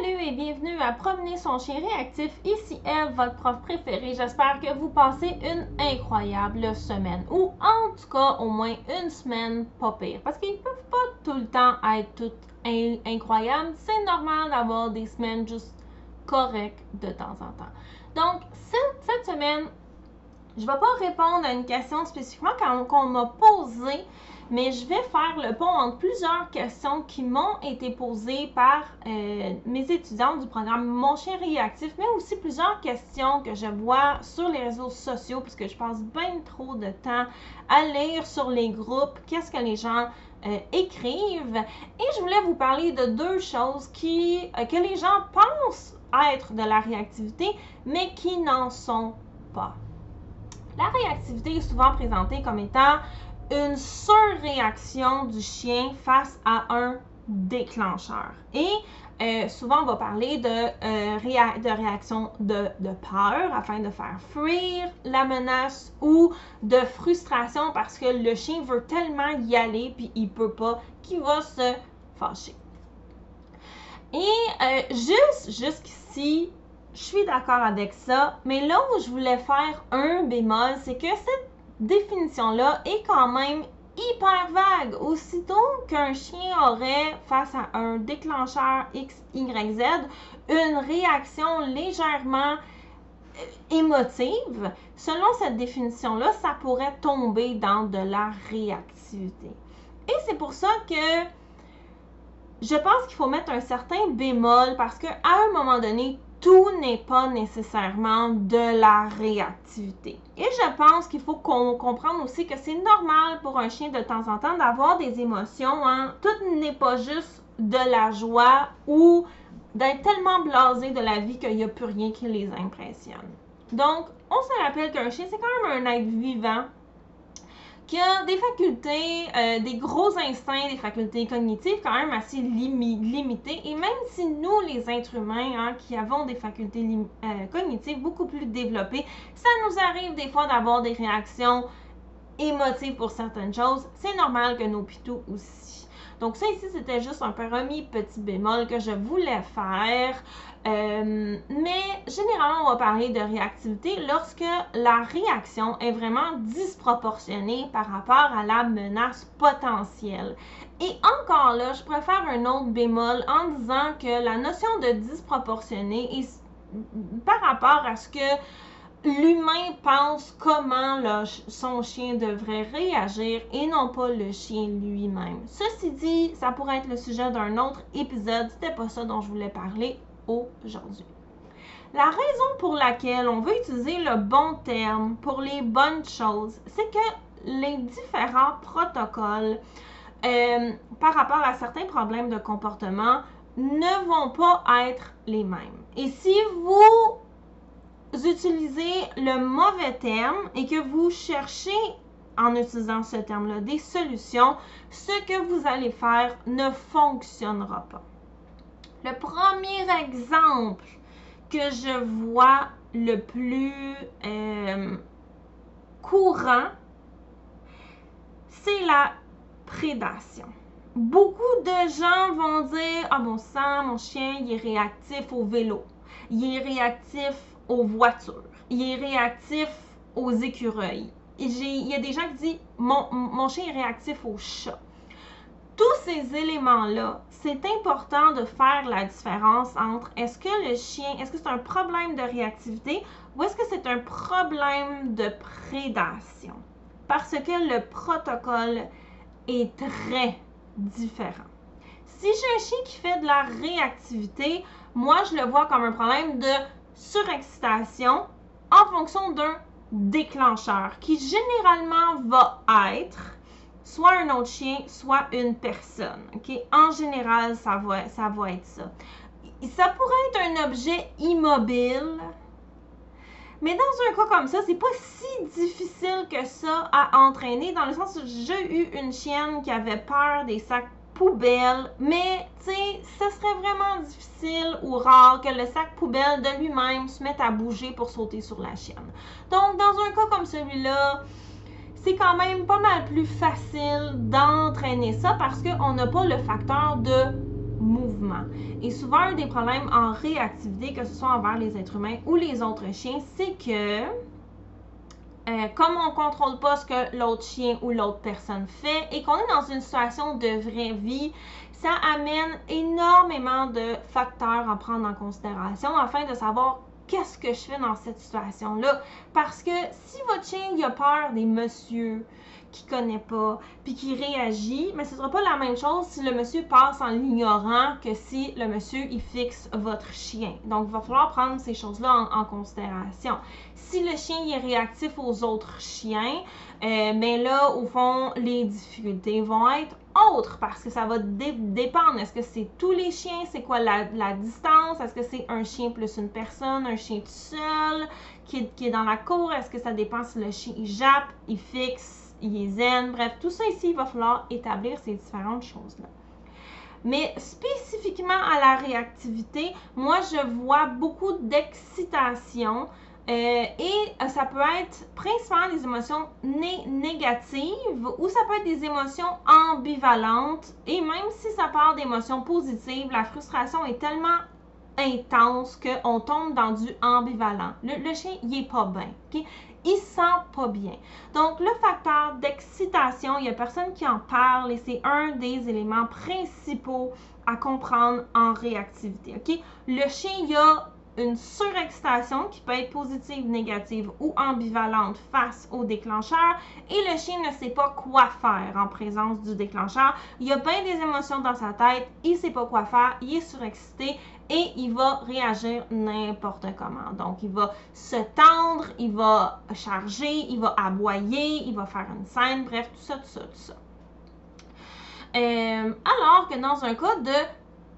Salut et bienvenue à Promener son chien réactif. Ici Eve, votre prof préférée. J'espère que vous passez une incroyable semaine ou en tout cas au moins une semaine pas pire parce qu'ils peuvent pas tout le temps être toutes incroyables. C'est normal d'avoir des semaines juste correctes de temps en temps. Donc cette, semaine, je vais pas répondre à une question spécifiquement qu'on m'a posée mais je vais faire le pont entre plusieurs questions qui m'ont été posées par euh, mes étudiants du programme Mon chien réactif, mais aussi plusieurs questions que je vois sur les réseaux sociaux, puisque je passe bien trop de temps à lire sur les groupes qu'est-ce que les gens euh, écrivent. Et je voulais vous parler de deux choses qui, euh, que les gens pensent être de la réactivité, mais qui n'en sont pas. La réactivité est souvent présentée comme étant une surréaction du chien face à un déclencheur. Et euh, souvent, on va parler de, euh, réaction de, de, peur afin de faire fuir la menace ou de frustration parce que le chien veut tellement y aller puis il peut pas qu'il va se fâcher. Et euh, juste jusqu'ici, je suis d'accord avec ça, mais là où je voulais faire un bémol, c'est que cette définition-là est quand même hyper vague. Aussitôt qu'un chien aurait, face à un déclencheur X, Y, Z, une réaction légèrement euh, émotive, selon cette définition-là, ça pourrait tomber dans de la réactivité. Et c'est pour ça que je pense qu'il faut mettre un certain bémol parce qu'à un moment donné, tout n'est pas nécessairement de la réactivité. Et je pense qu'il faut qu'on comprenne aussi que c'est normal pour un chien de temps en temps d'avoir des émotions. Hein. Tout n'est pas juste de la joie ou d'être tellement blasé de la vie qu'il n'y a plus rien qui les impressionne. Donc, on se rappelle qu'un chien, c'est quand même un être vivant qui a des facultés, euh, des gros instincts, des facultés cognitives quand même assez limitées. Et même si nous, les êtres humains, hein, qui avons des facultés euh, cognitives beaucoup plus développées, ça nous arrive des fois d'avoir des réactions émotives pour certaines choses. C'est normal que nos pitous aussi. Donc ça ici, c'était juste un premier petit bémol que je voulais faire. Euh, mais généralement, on va parler de réactivité lorsque la réaction est vraiment disproportionnée par rapport à la menace potentielle. Et encore là, je préfère un autre bémol en disant que la notion de disproportionné est par rapport à ce que l'humain pense comment son chien devrait réagir et non pas le chien lui-même. Ceci dit, ça pourrait être le sujet d'un autre épisode. C'était pas ça dont je voulais parler aujourd'hui. La raison pour laquelle on veut utiliser le bon terme pour les bonnes choses, c'est que les différents protocoles euh, par rapport à certains problèmes de comportement ne vont pas être les mêmes. Et si vous utilisez le mauvais terme et que vous cherchez en utilisant ce terme-là des solutions, ce que vous allez faire ne fonctionnera pas. Le premier exemple que je vois le plus euh, courant, c'est la prédation. Beaucoup de gens vont dire Ah, bon sang, mon chien, il est réactif au vélo. Il est réactif aux voitures. Il est réactif aux écureuils. Il y a des gens qui disent mon, mon chien est réactif aux chats. Tous ces éléments-là, c'est important de faire la différence entre est-ce que le chien, est-ce que c'est un problème de réactivité ou est-ce que c'est un problème de prédation? Parce que le protocole est très différent. Si j'ai un chien qui fait de la réactivité, moi je le vois comme un problème de surexcitation en fonction d'un déclencheur qui généralement va être soit un autre chien, soit une personne. OK? En général, ça va, ça va être ça. Ça pourrait être un objet immobile, mais dans un cas comme ça, c'est pas si difficile que ça à entraîner, dans le sens où j'ai eu une chienne qui avait peur des sacs poubelle, mais tu sais, ce serait vraiment difficile ou rare que le sac poubelle de lui-même se mette à bouger pour sauter sur la chienne. Donc, dans un cas comme celui-là, c'est quand même pas mal plus facile d'entraîner ça parce qu'on n'a pas le facteur de mouvement. Et souvent, un des problèmes en réactivité, que ce soit envers les êtres humains ou les autres chiens, c'est que euh, comme on ne contrôle pas ce que l'autre chien ou l'autre personne fait et qu'on est dans une situation de vraie vie, ça amène énormément de facteurs à prendre en considération afin de savoir qu'est-ce que je fais dans cette situation-là. Parce que si votre chien il a peur des messieurs, qui connaît pas, puis qui réagit, mais ce sera pas la même chose si le monsieur passe en l'ignorant que si le monsieur il fixe votre chien. Donc il va falloir prendre ces choses-là en, considération. Si le chien est réactif aux autres chiens, euh, mais là au fond les difficultés vont être autres parce que ça va dépendre. Est-ce que c'est tous les chiens? C'est quoi la, distance? Est-ce que c'est un chien plus une personne, un chien tout seul qui est, qui est dans la cour? Est-ce que ça dépend si le chien il jappe, il fixe, il est zen, bref, tout ça ici, il va falloir établir ces différentes choses-là. Mais spécifiquement à la réactivité, moi, je vois beaucoup d'excitation euh, et euh, ça peut être principalement des émotions négatives ou ça peut être des émotions ambivalentes. Et même si ça part d'émotions positives, la frustration est tellement intense qu'on tombe dans du ambivalent. Le, chien, il est pas bien. OK? Il sent pas bien. Donc, le facteur d'excitation, il n'y a personne qui en parle et c'est un des éléments principaux à comprendre en réactivité. OK? Le chien, il a une surexcitation qui peut être positive, négative ou ambivalente face au déclencheur et le chien ne sait pas quoi faire en présence du déclencheur. Il a bien des émotions dans sa tête, il sait pas quoi faire, il est surexcité et il va réagir n'importe comment. Donc, il va se tendre, il va charger, il va aboyer, il va faire une scène, bref, tout ça, tout ça, tout ça. Euh, alors que dans un cas de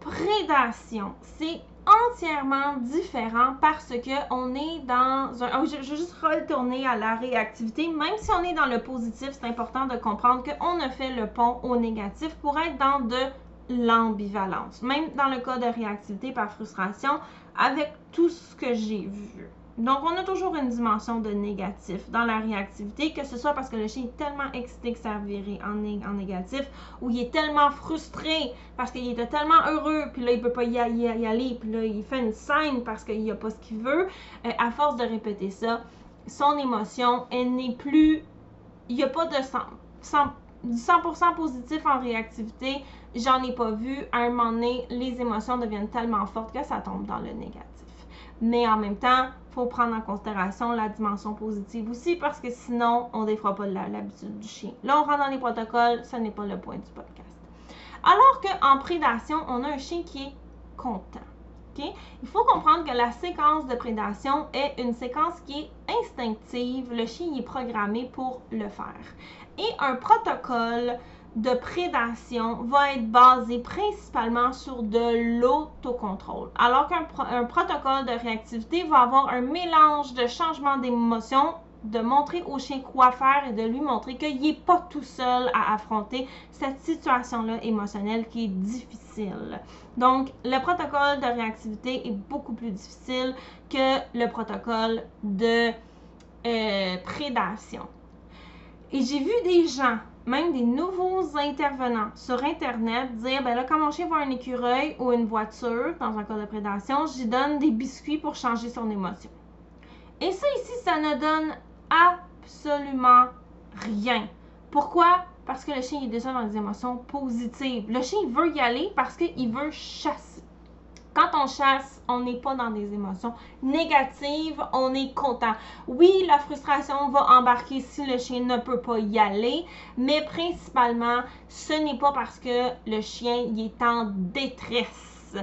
prédation, c'est entièrement différent parce que on est dans un. Oh, je, vais juste retourner à la réactivité. Même si on est dans le positif, c'est important de comprendre qu'on a fait le pont au négatif pour être dans de l'ambivalence. Même dans le cas de réactivité par frustration, avec tout ce que j'ai vu. Donc, on a toujours une dimension de négatif dans la réactivité, que ce soit parce que le chien est tellement excité que ça virer en, en négatif, ou il est tellement frustré parce qu'il était tellement heureux, puis là, il peut pas y, aller, puis là, il fait une scène parce qu'il a pas ce qu'il veut. Euh, à force de répéter ça, son émotion, elle n'est plus... Il n'y a pas de 100%, 100 positif en réactivité. J'en ai pas vu. À un moment donné, les émotions deviennent tellement fortes que ça tombe dans le négatif. Mais en même temps, faut prendre en considération la dimension positive aussi parce que sinon, on ne défera pas l'habitude du chien. Là, on rentre dans les protocoles, ce n'est pas le point du podcast. Alors qu'en prédation, on a un chien qui est content. Il faut comprendre que la séquence de prédation est une séquence qui est instinctive. Le chien est programmé pour le faire. Et un protocole de prédation va être basé principalement sur de l'autocontrôle. Alors qu'un protocole de réactivité va avoir un mélange de changement d'émotion, de montrer au chien quoi faire et de lui montrer qu'il n'est pas tout seul à affronter cette situation-là émotionnelle qui est difficile. Donc, le protocole de réactivité est beaucoup plus difficile que le protocole de euh, prédation. Et j'ai vu des gens même des nouveaux intervenants sur Internet dire ben là, quand mon chien voit un écureuil ou une voiture, dans un cas de prédation, j'y donne des biscuits pour changer son émotion. Et ça ici, ça ne donne absolument rien. Pourquoi? Parce que le chien est déjà dans des émotions positives. Le chien veut y aller parce qu'il veut chasser. Quand on chasse, on n'est pas dans des émotions négatives, on est content. Oui, la frustration va embarquer si le chien ne peut pas y aller, mais principalement, ce n'est pas parce que le chien est en détresse.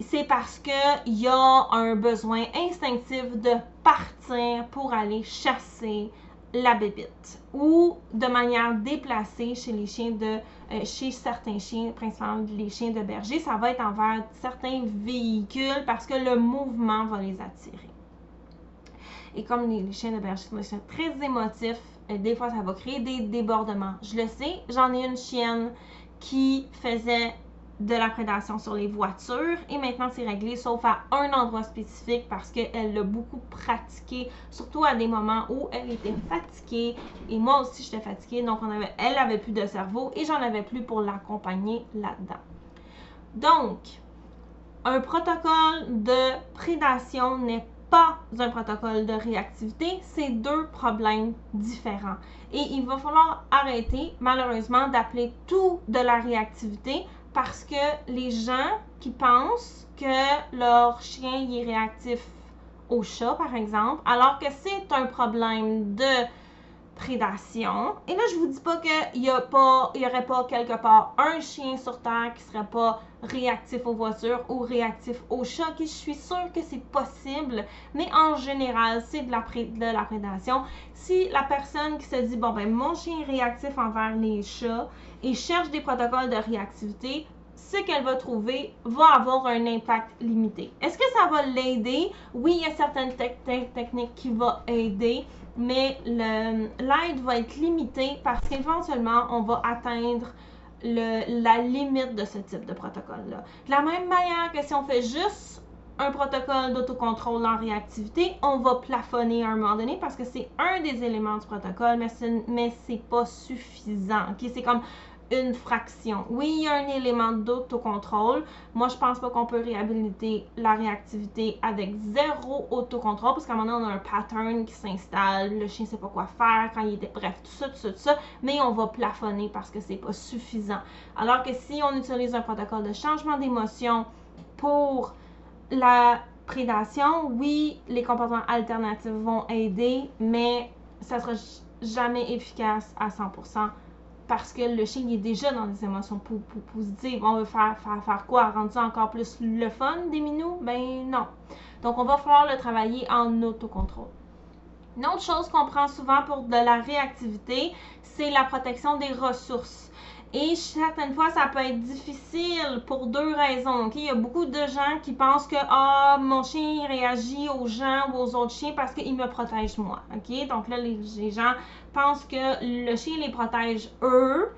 C'est parce qu'il y a un besoin instinctif de partir pour aller chasser la bébite ou de manière déplacée chez les chiens de chez certains chiens, principalement les chiens de berger, ça va être envers certains véhicules parce que le mouvement va les attirer. Et comme les, chiens de berger sont des chiens très émotifs, euh, des fois ça va créer des débordements. Je le sais, j'en ai une chienne qui faisait de la prédation sur les voitures et maintenant c'est réglé sauf à un endroit spécifique parce qu'elle l'a beaucoup pratiqué surtout à des moments où elle était fatiguée et moi aussi j'étais fatiguée donc on avait, elle avait plus de cerveau et j'en avais plus pour l'accompagner là-dedans. Donc, un protocole de prédation n'est pas un protocole de réactivité, c'est deux problèmes différents. Et il va falloir arrêter, malheureusement, d'appeler tout de la réactivité parce que les gens qui pensent que leur chien est réactif au chat, par exemple, alors que c'est un problème de prédation. Et là, je vous dis pas qu'il y, a pas, il y aurait pas quelque part un chien sur Terre qui serait pas réactif aux voitures ou réactif aux chats, je suis sûre que c'est possible, mais en général, c'est de la, de la prédation. Si la personne qui se dit, bon, ben, mon chien est réactif envers les chats et cherche des protocoles de réactivité, ce qu'elle va trouver va avoir un impact limité. Est-ce que ça va l'aider? Oui, il y a certaines techniques qui vont aider, mais l'aide va être limitée parce qu'éventuellement, on va atteindre le, la limite de ce type de protocole-là. De la même manière que si on fait juste un protocole d'autocontrôle en réactivité, on va plafonner à un moment donné parce que c'est un des éléments du protocole, mais ce mais pas suffisant. Okay? C'est comme une fraction. Oui, il y a un élément d'autocontrôle. Moi, je pense pas qu'on peut réhabiliter la réactivité avec zéro autocontrôle parce qu'à un moment donné, on a un pattern qui s'installe, le chien sait pas quoi faire quand il était bref, tout ça, tout ça, tout ça, mais on va plafonner parce que c'est pas suffisant. Alors que si on utilise un protocole de changement d'émotion pour la prédation, oui, les comportements alternatifs vont aider, mais ça sera jamais efficace à 100% parce que le chien est déjà dans des émotions positives. On veut faire, faire, faire quoi? Rendre ça encore plus le fun des minous? Ben non. Donc, on va falloir le travailler en autocontrôle. Une autre chose qu'on prend souvent pour de la réactivité, c'est la protection des ressources. Et certaines fois, ça peut être difficile pour deux raisons. Il y a beaucoup de gens qui pensent que ah, mon chien réagit aux gens ou aux autres chiens parce qu'il me protège moi. Donc là, les, gens pensent que le chien les protège eux.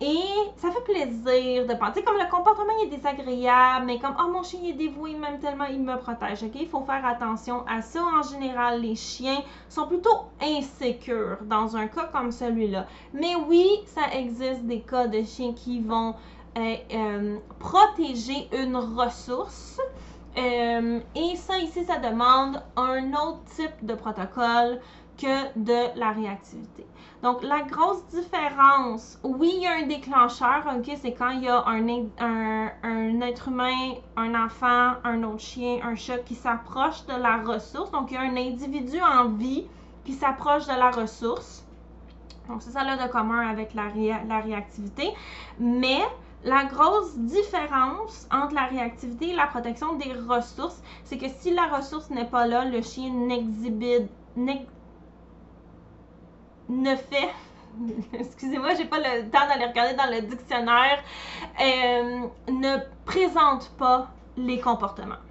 Et ça fait plaisir de penser. comme le comportement est désagréable, mais comme, oh mon chien est dévoué, même tellement il me protège. OK? Il faut faire attention à ça. En général, les chiens sont plutôt insécures dans un cas comme celui-là. Mais oui, ça existe des cas de chiens qui vont euh, euh, protéger une ressource. Euh, et ça, ici, ça demande un autre type de protocole que de la réactivité. Donc, la grosse différence, oui, il y a un déclencheur, ok, c'est quand il y a un, être humain, un enfant, un autre chien, un chat qui s'approche de la ressource. Donc, il y a un individu en vie qui s'approche de la ressource. Donc, c'est ça là de commun avec la, la réactivité. Mais la grosse différence entre la réactivité et la protection des ressources, c'est que si la ressource n'est pas là, le chien n'exhibite ne fait excusez-moi, j'ai pas le temps d'aller regarder dans le dictionnaire, euh, ne présente pas les comportements.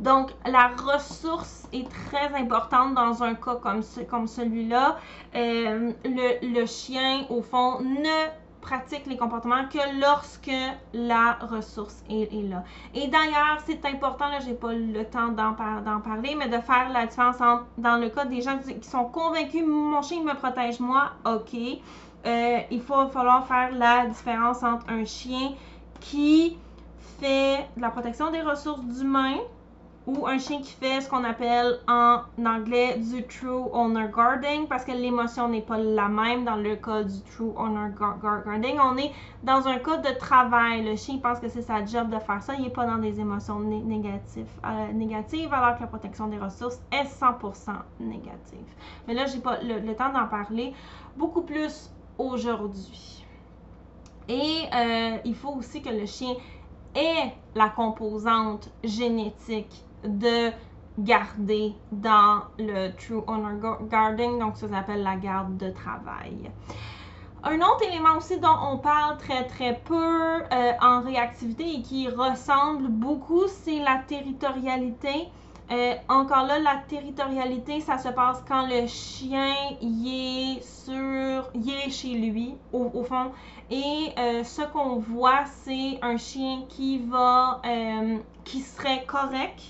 Donc, la ressource est très importante dans un cas comme, comme celui-là. Euh, le, le, chien, au fond, ne pratique les comportements que lorsque la ressource est, là. Et d'ailleurs, c'est important, là, j'ai pas le temps d'en parler, mais de faire la différence entre, dans le cas des gens qui sont convaincus, mon chien me protège moi, ok. Euh, il va falloir faire la différence entre un chien qui fait la protection des ressources d'humains, ou un chien qui fait ce qu'on appelle en anglais du true owner guarding parce que l'émotion n'est pas la même dans le cas du true owner guarding. On est dans un cas de travail. Le chien pense que c'est sa job de faire ça. Il n'est pas dans des émotions négatives, euh, négatives alors que la protection des ressources est 100% négative. Mais là, j'ai pas le, temps d'en parler beaucoup plus aujourd'hui. Et euh, il faut aussi que le chien ait la composante génétique de garder dans le True Honor Guarding, donc ça s'appelle la garde de travail. Un autre élément aussi dont on parle très très peu euh, en réactivité et qui ressemble beaucoup, c'est la territorialité. Euh, encore là, la territorialité, ça se passe quand le chien y est sur, y est chez lui, au, fond. Et euh, ce qu'on voit, c'est un chien qui va, qui serait correct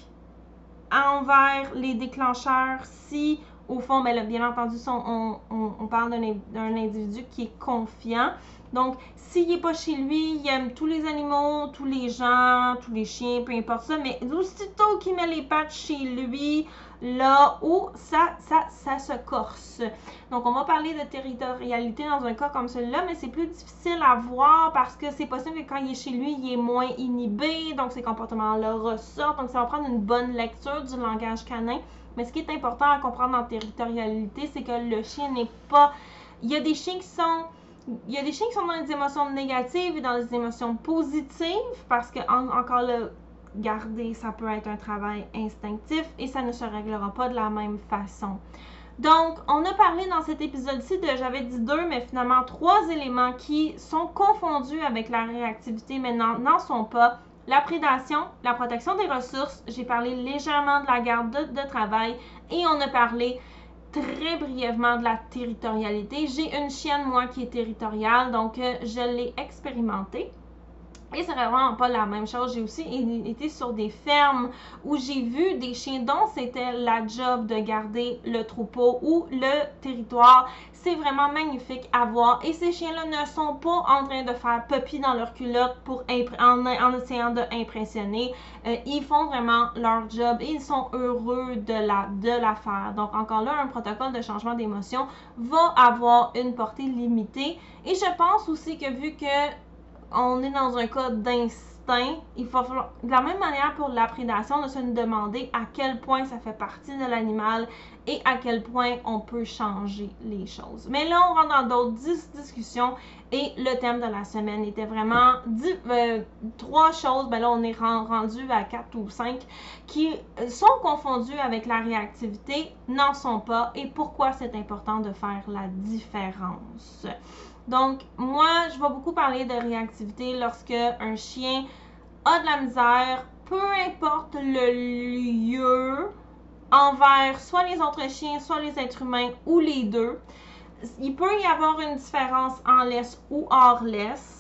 envers les déclencheurs si, au fond, ben, bien entendu, on, parle d'un individu qui est confiant. Donc, s'il n'est pas chez lui, il aime tous les animaux, tous les gens, tous les chiens, peu importe ça, mais aussitôt qu'il met les pattes chez lui, là où ça, ça, ça se corse. Donc, on va parler de territorialité dans un cas comme celui-là, mais c'est plus difficile à voir parce que c'est possible que quand il est chez lui, il est moins inhibé, donc ces comportements-là ressortent. Donc, ça va prendre une bonne lecture du langage canin. Mais ce qui est important à comprendre en territorialité, c'est que le chien n'est pas. Il y a des chiens qui sont. Il y a des chiens qui sont dans des émotions négatives et dans des émotions positives parce que, encore là, garder, ça peut être un travail instinctif et ça ne se réglera pas de la même façon. Donc, on a parlé dans cet épisode-ci de, j'avais dit deux, mais finalement trois éléments qui sont confondus avec la réactivité, mais n'en sont pas. La prédation, la protection des ressources, j'ai parlé légèrement de la garde de, travail et on a parlé très brièvement de la territorialité. J'ai une chienne, moi, qui est territoriale, donc euh, je l'ai expérimentée. Et c'est vraiment pas la même chose. J'ai aussi été sur des fermes où j'ai vu des chiens dont c'était la job de garder le troupeau ou le territoire. C'est vraiment magnifique à voir. Et ces chiens-là ne sont pas en train de faire puppy dans leur culotte pour en, essayant d'impressionner. Euh, ils font vraiment leur job et ils sont heureux de la, de la faire. Donc encore là, un protocole de changement d'émotion va avoir une portée limitée. Et je pense aussi que vu que on est dans un cas d'instinct, il faut de la même manière pour la prédation, de se demander à quel point ça fait partie de l'animal et à quel point on peut changer les choses. Mais là, on rentre dans d'autres discussions et le thème de la semaine était vraiment euh, trois choses. Ben là, on est rendu à quatre ou cinq qui sont confondues avec la réactivité, n'en sont pas et pourquoi c'est important de faire la différence. Donc, moi, je vais beaucoup parler de réactivité lorsque un chien a de la misère, peu importe le lieu, envers soit les autres chiens, soit les êtres humains ou les deux. Il peut y avoir une différence en laisse ou hors laisse.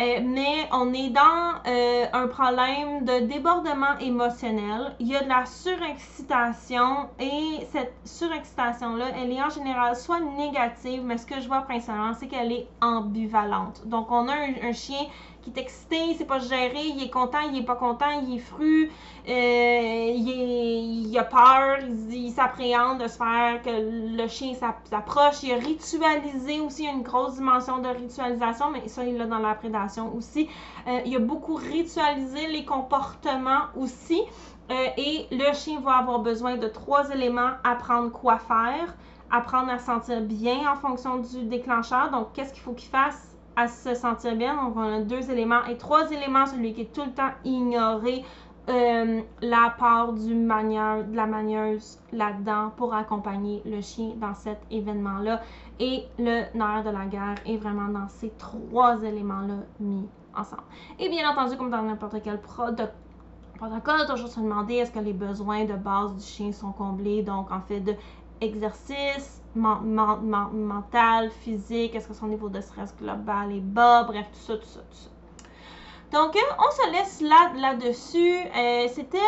Euh, mais on est dans euh, un problème de débordement émotionnel. Il y a de la surexcitation et cette surexcitation-là, elle est en général soit négative, mais ce que je vois principalement, c'est qu'elle est ambivalente. Donc, on a un chien qui est excité, il sait pas gérer, il est content, il est pas content, il est fru, euh, il, a peur, il, s'appréhende de se faire que le chien s'approche. Il a ritualisé aussi, il une grosse dimension de ritualisation, mais ça, il l'a dans la prédation aussi. Euh, il a beaucoup ritualisé les comportements aussi. Euh, et le chien va avoir besoin de trois éléments apprendre quoi faire, apprendre à se sentir bien en fonction du déclencheur. Donc, qu'est-ce qu'il faut qu'il fasse à se sentir bien? Donc, on a deux éléments. Et trois éléments, celui qui est tout le temps ignoré, euh, la part du manieur, de la manieuse là-dedans pour accompagner le chien dans cet événement-là. Et le nerf de la guerre est vraiment dans ces trois éléments-là mis ensemble. Et bien entendu, comme dans n'importe quel protocole, toujours se demander est-ce que les besoins de base du chien sont comblés? Donc, en fait, de exercice, mental, physique, est-ce que son niveau de stress global est bas, bref, tout ça, tout ça, tout ça. Donc, on se laisse là, là-dessus. Euh, c'était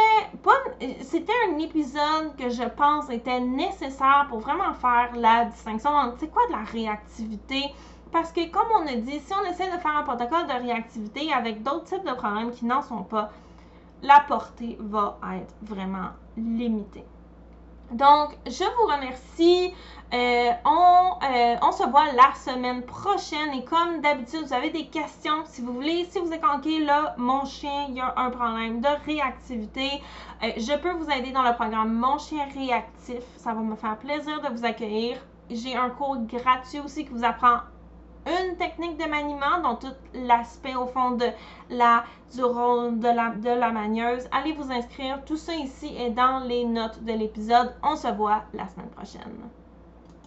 c'était un épisode que je pense était nécessaire pour vraiment faire la distinction entre c'est quoi de la réactivité? Parce que, comme on a dit, si on essaie de faire un protocole de réactivité avec d'autres types de problèmes qui n'en sont pas, la portée va être vraiment limitée. Donc, je vous remercie. Euh, on, euh, on, se voit la semaine prochaine. Et comme d'habitude, vous avez des questions. Si vous voulez, si vous êtes manqué là, mon chien, il y a un problème de réactivité. Euh, je peux vous aider dans le programme Mon chien réactif. Ça va me faire plaisir de vous accueillir. J'ai un cours gratuit aussi qui vous apprend une technique de maniement, donc tout l'aspect au fond de la, du rôle de la, de la manieuse. Allez vous inscrire. Tout ça ici est dans les notes de l'épisode. On se voit la semaine prochaine.